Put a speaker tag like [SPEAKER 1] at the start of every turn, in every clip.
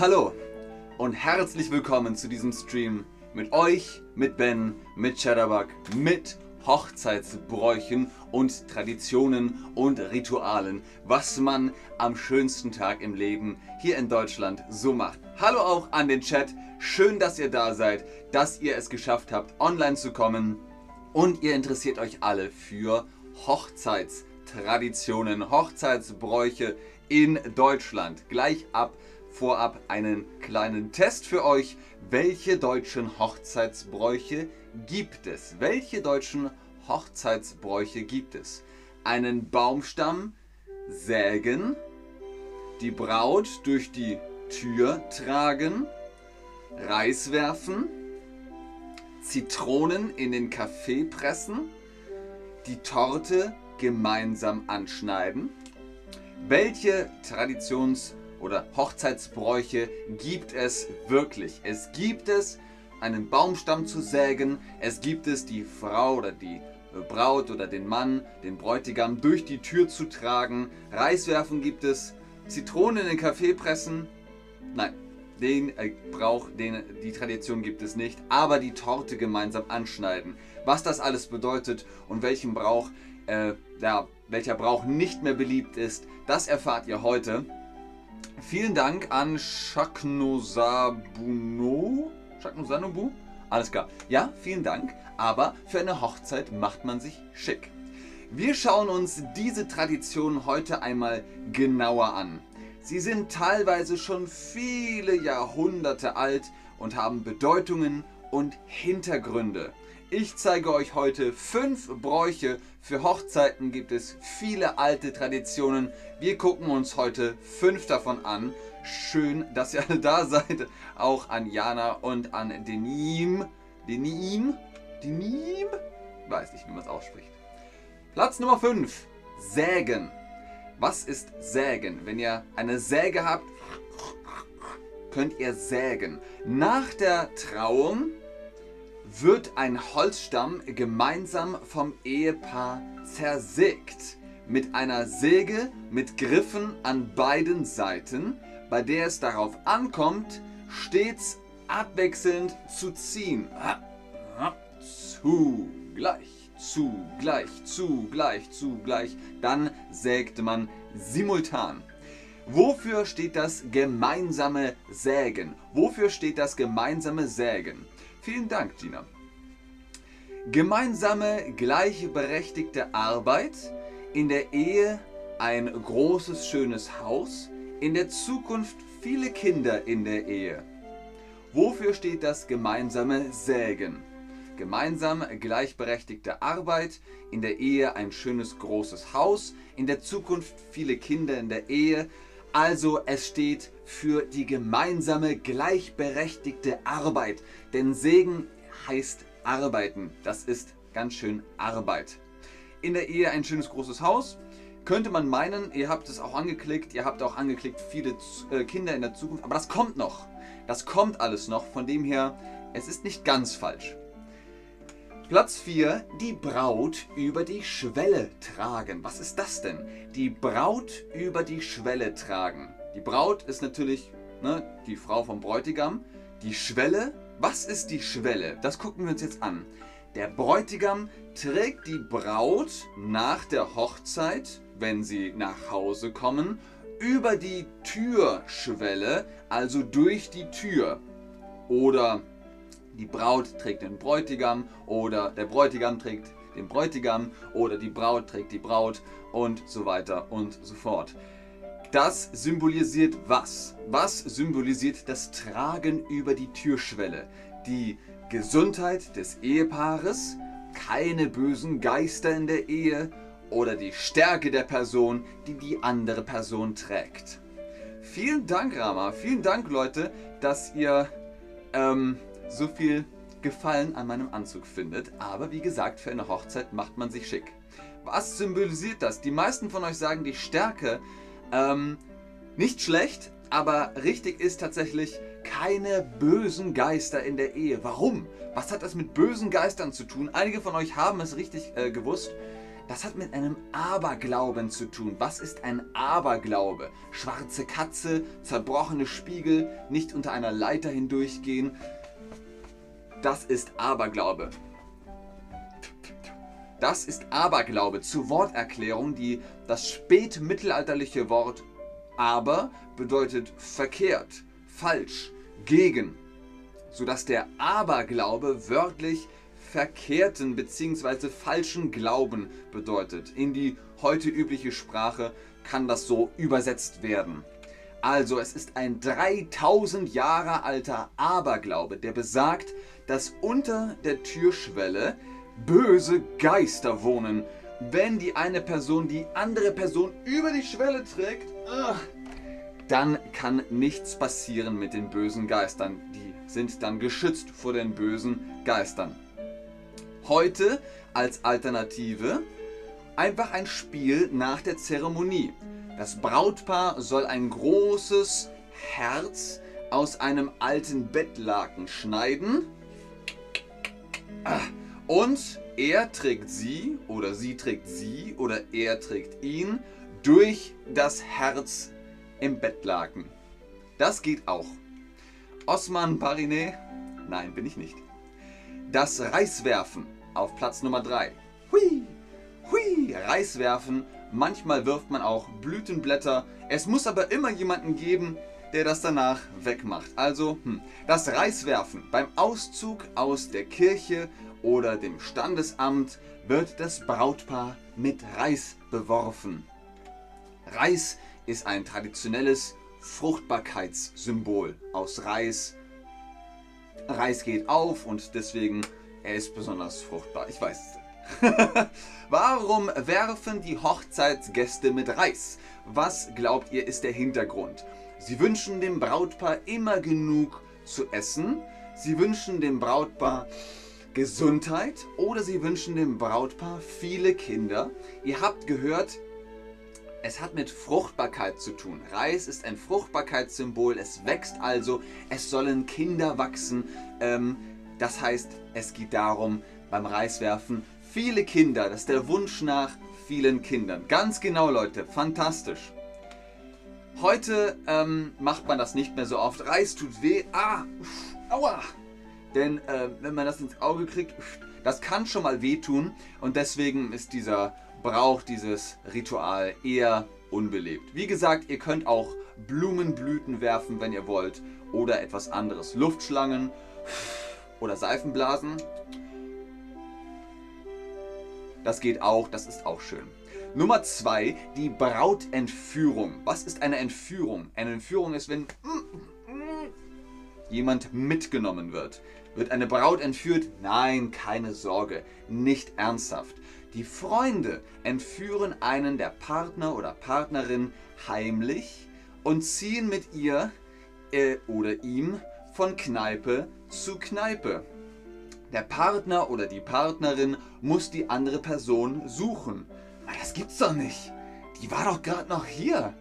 [SPEAKER 1] hallo und herzlich willkommen zu diesem Stream mit euch, mit Ben, mit Cheddarbug, mit Hochzeitsbräuchen und Traditionen und Ritualen, was man am schönsten Tag im Leben hier in Deutschland so macht. Hallo auch an den Chat, schön, dass ihr da seid, dass ihr es geschafft habt, online zu kommen und ihr interessiert euch alle für Hochzeitstraditionen, Hochzeitsbräuche in Deutschland. Gleich ab vorab einen kleinen Test für euch. Welche deutschen Hochzeitsbräuche gibt es? Welche deutschen Hochzeitsbräuche gibt es? Einen Baumstamm sägen, die Braut durch die Tür tragen, Reis werfen, Zitronen in den Kaffee pressen, die Torte gemeinsam anschneiden. Welche Traditions- oder Hochzeitsbräuche gibt es wirklich? Es gibt es, einen Baumstamm zu sägen, es gibt es, die Frau oder die Braut oder den Mann, den Bräutigam durch die Tür zu tragen, Reis werfen gibt es, Zitronen in den Kaffee pressen. Nein, den äh, Brauch, den, die Tradition gibt es nicht, aber die Torte gemeinsam anschneiden. Was das alles bedeutet und welchen Brauch, äh, ja, welcher Brauch nicht mehr beliebt ist, das erfahrt ihr heute. Vielen Dank an Shaknosabuno. Shaknosanobu? Alles klar. Ja, vielen Dank. Aber für eine Hochzeit macht man sich schick. Wir schauen uns diese Tradition heute einmal genauer an. Sie sind teilweise schon viele Jahrhunderte alt und haben Bedeutungen und Hintergründe. Ich zeige euch heute fünf Bräuche. Für Hochzeiten gibt es viele alte Traditionen. Wir gucken uns heute fünf davon an. Schön, dass ihr alle da seid. Auch an Jana und an Denim. Denim? Denim? Weiß nicht, wie man es ausspricht. Platz Nummer 5. Sägen. Was ist Sägen? Wenn ihr eine Säge habt, könnt ihr sägen. Nach der Trauung wird ein Holzstamm gemeinsam vom Ehepaar zersägt. Mit einer Säge mit Griffen an beiden Seiten, bei der es darauf ankommt, stets abwechselnd zu ziehen. Zugleich, zugleich, zugleich, zugleich. Dann sägt man simultan. Wofür steht das gemeinsame Sägen? Wofür steht das gemeinsame Sägen? Vielen Dank, Gina. Gemeinsame, gleichberechtigte Arbeit, in der Ehe ein großes, schönes Haus, in der Zukunft viele Kinder in der Ehe. Wofür steht das gemeinsame Sägen? Gemeinsam gleichberechtigte Arbeit, in der Ehe ein schönes großes Haus, in der Zukunft viele Kinder in der Ehe. Also es steht für die gemeinsame gleichberechtigte Arbeit. Denn Segen heißt arbeiten. Das ist ganz schön Arbeit. In der Ehe ein schönes großes Haus. Könnte man meinen, ihr habt es auch angeklickt, ihr habt auch angeklickt, viele äh, Kinder in der Zukunft, aber das kommt noch. Das kommt alles noch, von dem her, es ist nicht ganz falsch. Platz 4, die Braut über die Schwelle tragen. Was ist das denn? Die Braut über die Schwelle tragen. Die Braut ist natürlich ne, die Frau vom Bräutigam. Die Schwelle was ist die Schwelle? Das gucken wir uns jetzt an. Der Bräutigam trägt die Braut nach der Hochzeit, wenn sie nach Hause kommen, über die Türschwelle, also durch die Tür. Oder die Braut trägt den Bräutigam oder der Bräutigam trägt den Bräutigam oder die Braut trägt die Braut und so weiter und so fort. Das symbolisiert was? Was symbolisiert das Tragen über die Türschwelle? Die Gesundheit des Ehepaares, keine bösen Geister in der Ehe oder die Stärke der Person, die die andere Person trägt. Vielen Dank, Rama. Vielen Dank, Leute, dass ihr ähm, so viel Gefallen an meinem Anzug findet. Aber wie gesagt, für eine Hochzeit macht man sich schick. Was symbolisiert das? Die meisten von euch sagen, die Stärke ähm, nicht schlecht, aber richtig ist tatsächlich keine bösen Geister in der Ehe. Warum? Was hat das mit bösen Geistern zu tun? Einige von euch haben es richtig äh, gewusst. Das hat mit einem Aberglauben zu tun. Was ist ein Aberglaube? Schwarze Katze, zerbrochene Spiegel, nicht unter einer Leiter hindurchgehen. Das ist Aberglaube. Das ist Aberglaube zur Worterklärung, die das spätmittelalterliche Wort aber bedeutet verkehrt, falsch, gegen, sodass der Aberglaube wörtlich verkehrten bzw. falschen Glauben bedeutet. In die heute übliche Sprache kann das so übersetzt werden. Also es ist ein 3000 Jahre alter Aberglaube, der besagt, dass unter der Türschwelle böse Geister wohnen. Wenn die eine Person die andere Person über die Schwelle trägt, dann kann nichts passieren mit den bösen Geistern. Die sind dann geschützt vor den bösen Geistern. Heute als Alternative einfach ein Spiel nach der Zeremonie. Das Brautpaar soll ein großes Herz aus einem alten Bettlaken schneiden. Und er trägt sie oder sie trägt sie oder er trägt ihn durch das Herz im Bettlaken. Das geht auch. Osman Bariné? Nein, bin ich nicht. Das Reiswerfen auf Platz Nummer 3. Hui, hui, Reiswerfen. Manchmal wirft man auch Blütenblätter. Es muss aber immer jemanden geben, der das danach wegmacht. Also hm, das Reiswerfen beim Auszug aus der Kirche oder dem Standesamt wird das Brautpaar mit Reis beworfen. Reis ist ein traditionelles Fruchtbarkeitssymbol aus Reis. Reis geht auf und deswegen er ist besonders fruchtbar. Ich weiß es. Warum werfen die Hochzeitsgäste mit Reis? Was glaubt ihr ist der Hintergrund? Sie wünschen dem Brautpaar immer genug zu essen. Sie wünschen dem Brautpaar Gesundheit oder sie wünschen dem Brautpaar viele Kinder. Ihr habt gehört, es hat mit Fruchtbarkeit zu tun. Reis ist ein Fruchtbarkeitssymbol, es wächst also, es sollen Kinder wachsen. Ähm, das heißt, es geht darum, beim Reiswerfen viele Kinder, das ist der Wunsch nach vielen Kindern. Ganz genau, Leute, fantastisch. Heute ähm, macht man das nicht mehr so oft. Reis tut weh. Ah, uff, aua. Denn äh, wenn man das ins Auge kriegt, das kann schon mal wehtun. Und deswegen ist dieser Brauch, dieses Ritual eher unbelebt. Wie gesagt, ihr könnt auch Blumenblüten werfen, wenn ihr wollt. Oder etwas anderes. Luftschlangen oder Seifenblasen. Das geht auch, das ist auch schön. Nummer zwei, die Brautentführung. Was ist eine Entführung? Eine Entführung ist, wenn jemand mitgenommen wird. Wird eine Braut entführt? Nein, keine Sorge, nicht ernsthaft. Die Freunde entführen einen der Partner oder Partnerin heimlich und ziehen mit ihr äh, oder ihm von Kneipe zu Kneipe. Der Partner oder die Partnerin muss die andere Person suchen. Das gibt's doch nicht. Die war doch gerade noch hier.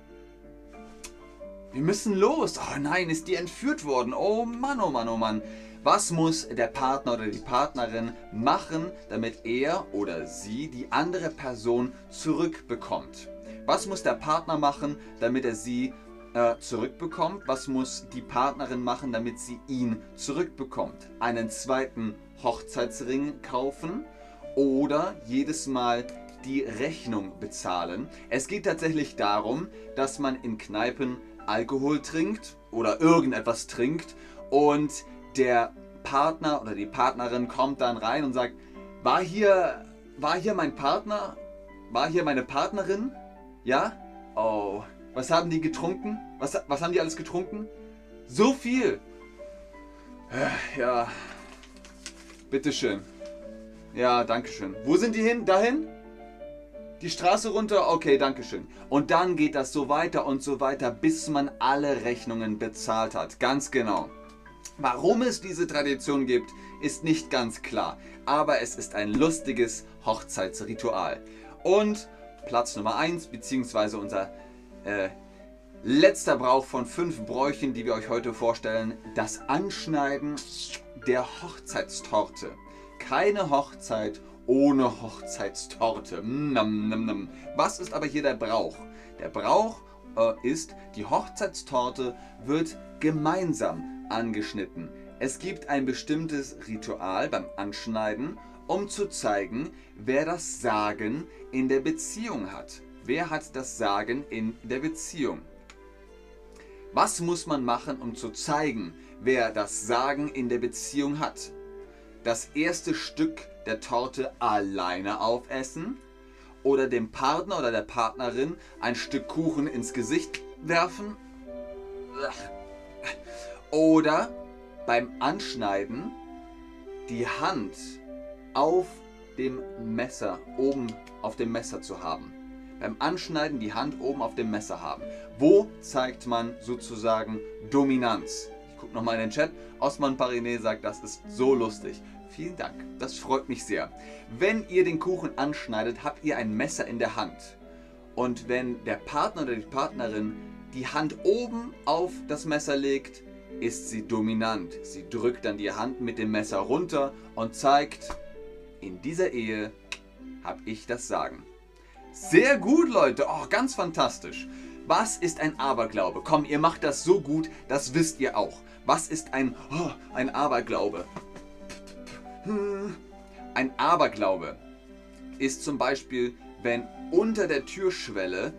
[SPEAKER 1] Wir müssen los. Oh nein, ist die entführt worden. Oh Mann, oh Mann, oh Mann. Was muss der Partner oder die Partnerin machen, damit er oder sie die andere Person zurückbekommt? Was muss der Partner machen, damit er sie äh, zurückbekommt? Was muss die Partnerin machen, damit sie ihn zurückbekommt? Einen zweiten Hochzeitsring kaufen oder jedes Mal die Rechnung bezahlen. Es geht tatsächlich darum, dass man in Kneipen Alkohol trinkt oder irgendetwas trinkt und der Partner oder die Partnerin kommt dann rein und sagt, war hier, war hier mein Partner? War hier meine Partnerin? Ja? Oh, was haben die getrunken? Was, was haben die alles getrunken? So viel! Äh, ja. Bitteschön. Ja, dankeschön. Wo sind die hin? Dahin? Die Straße runter? Okay, dankeschön. Und dann geht das so weiter und so weiter, bis man alle Rechnungen bezahlt hat. Ganz genau. Warum es diese Tradition gibt, ist nicht ganz klar. Aber es ist ein lustiges Hochzeitsritual. Und Platz Nummer 1, beziehungsweise unser äh, letzter Brauch von fünf Bräuchen, die wir euch heute vorstellen, das Anschneiden der Hochzeitstorte. Keine Hochzeit ohne Hochzeitstorte. Nam, nam, nam. Was ist aber hier der Brauch? Der Brauch äh, ist, die Hochzeitstorte wird gemeinsam angeschnitten. Es gibt ein bestimmtes Ritual beim Anschneiden, um zu zeigen, wer das Sagen in der Beziehung hat. Wer hat das Sagen in der Beziehung? Was muss man machen, um zu zeigen, wer das Sagen in der Beziehung hat? Das erste Stück der Torte alleine aufessen oder dem Partner oder der Partnerin ein Stück Kuchen ins Gesicht werfen? Oder beim Anschneiden die Hand auf dem Messer, oben auf dem Messer zu haben. Beim Anschneiden die Hand oben auf dem Messer haben. Wo zeigt man sozusagen Dominanz? Ich gucke nochmal in den Chat. Osman Pariné sagt, das ist so lustig. Vielen Dank, das freut mich sehr. Wenn ihr den Kuchen anschneidet, habt ihr ein Messer in der Hand. Und wenn der Partner oder die Partnerin die Hand oben auf das Messer legt, ist sie dominant. Sie drückt dann die Hand mit dem Messer runter und zeigt, in dieser Ehe habe ich das Sagen. Sehr gut, Leute. Oh, ganz fantastisch. Was ist ein Aberglaube? Komm, ihr macht das so gut, das wisst ihr auch. Was ist ein, oh, ein Aberglaube? Ein Aberglaube ist zum Beispiel, wenn unter der Türschwelle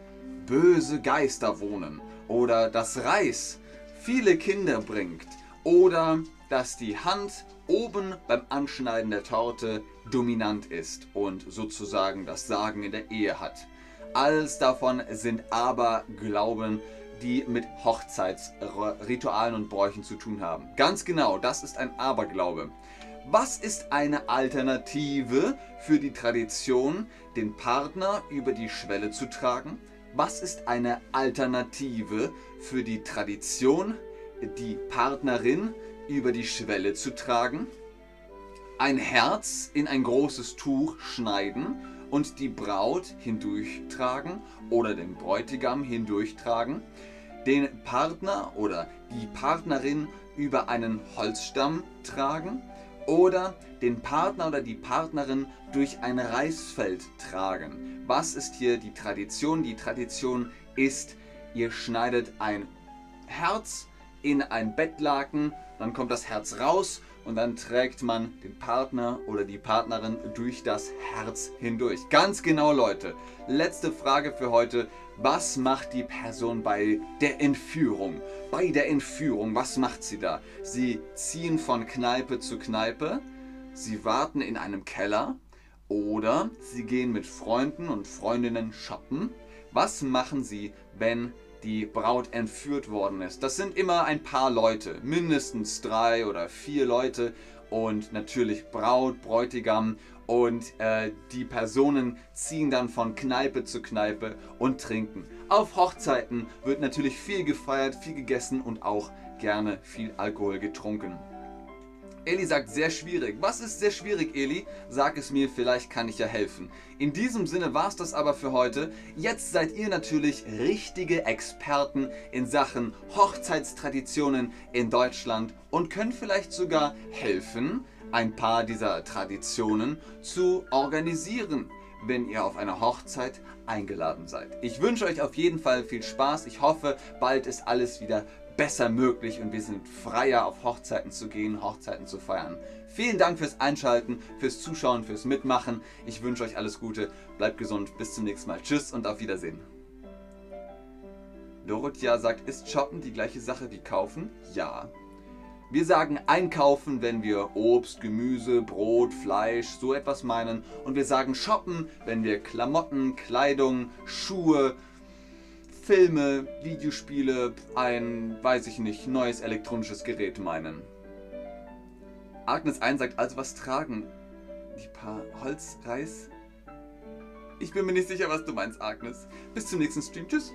[SPEAKER 1] böse Geister wohnen oder das Reis viele Kinder bringt oder dass die Hand oben beim Anschneiden der Torte dominant ist und sozusagen das Sagen in der Ehe hat. Alles davon sind Aberglauben, die mit Hochzeitsritualen und Bräuchen zu tun haben. Ganz genau, das ist ein Aberglaube. Was ist eine Alternative für die Tradition, den Partner über die Schwelle zu tragen? Was ist eine Alternative für die Tradition, die Partnerin über die Schwelle zu tragen? Ein Herz in ein großes Tuch schneiden und die Braut hindurchtragen oder den Bräutigam hindurchtragen? Den Partner oder die Partnerin über einen Holzstamm tragen? oder den Partner oder die Partnerin durch ein Reisfeld tragen. Was ist hier die Tradition? Die Tradition ist, ihr schneidet ein Herz in ein Bettlaken, dann kommt das Herz raus und dann trägt man den Partner oder die Partnerin durch das Herz hindurch. Ganz genau, Leute. Letzte Frage für heute. Was macht die Person bei der Entführung? Bei der Entführung, was macht sie da? Sie ziehen von Kneipe zu Kneipe, sie warten in einem Keller oder sie gehen mit Freunden und Freundinnen shoppen. Was machen sie, wenn die Braut entführt worden ist? Das sind immer ein paar Leute, mindestens drei oder vier Leute und natürlich Braut, Bräutigam und äh, die Personen ziehen dann von Kneipe zu Kneipe und trinken. Auf Hochzeiten wird natürlich viel gefeiert, viel gegessen und auch gerne viel Alkohol getrunken. Eli sagt, sehr schwierig. Was ist sehr schwierig, Eli? Sag es mir, vielleicht kann ich ja helfen. In diesem Sinne war es das aber für heute. Jetzt seid ihr natürlich richtige Experten in Sachen Hochzeitstraditionen in Deutschland und könnt vielleicht sogar helfen, ein paar dieser Traditionen zu organisieren, wenn ihr auf einer Hochzeit eingeladen seid. Ich wünsche euch auf jeden Fall viel Spaß. Ich hoffe, bald ist alles wieder besser möglich und wir sind freier auf Hochzeiten zu gehen, Hochzeiten zu feiern. Vielen Dank fürs Einschalten, fürs Zuschauen, fürs Mitmachen. Ich wünsche euch alles Gute, bleibt gesund, bis zum nächsten Mal. Tschüss und auf Wiedersehen. Dorothea sagt, ist Shoppen die gleiche Sache wie kaufen? Ja. Wir sagen einkaufen, wenn wir Obst, Gemüse, Brot, Fleisch, so etwas meinen. Und wir sagen shoppen, wenn wir Klamotten, Kleidung, Schuhe, Filme, Videospiele, ein, weiß ich nicht, neues elektronisches Gerät meinen. Agnes 1 sagt, also was tragen? Die paar Holzreis? Ich bin mir nicht sicher, was du meinst, Agnes. Bis zum nächsten Stream. Tschüss.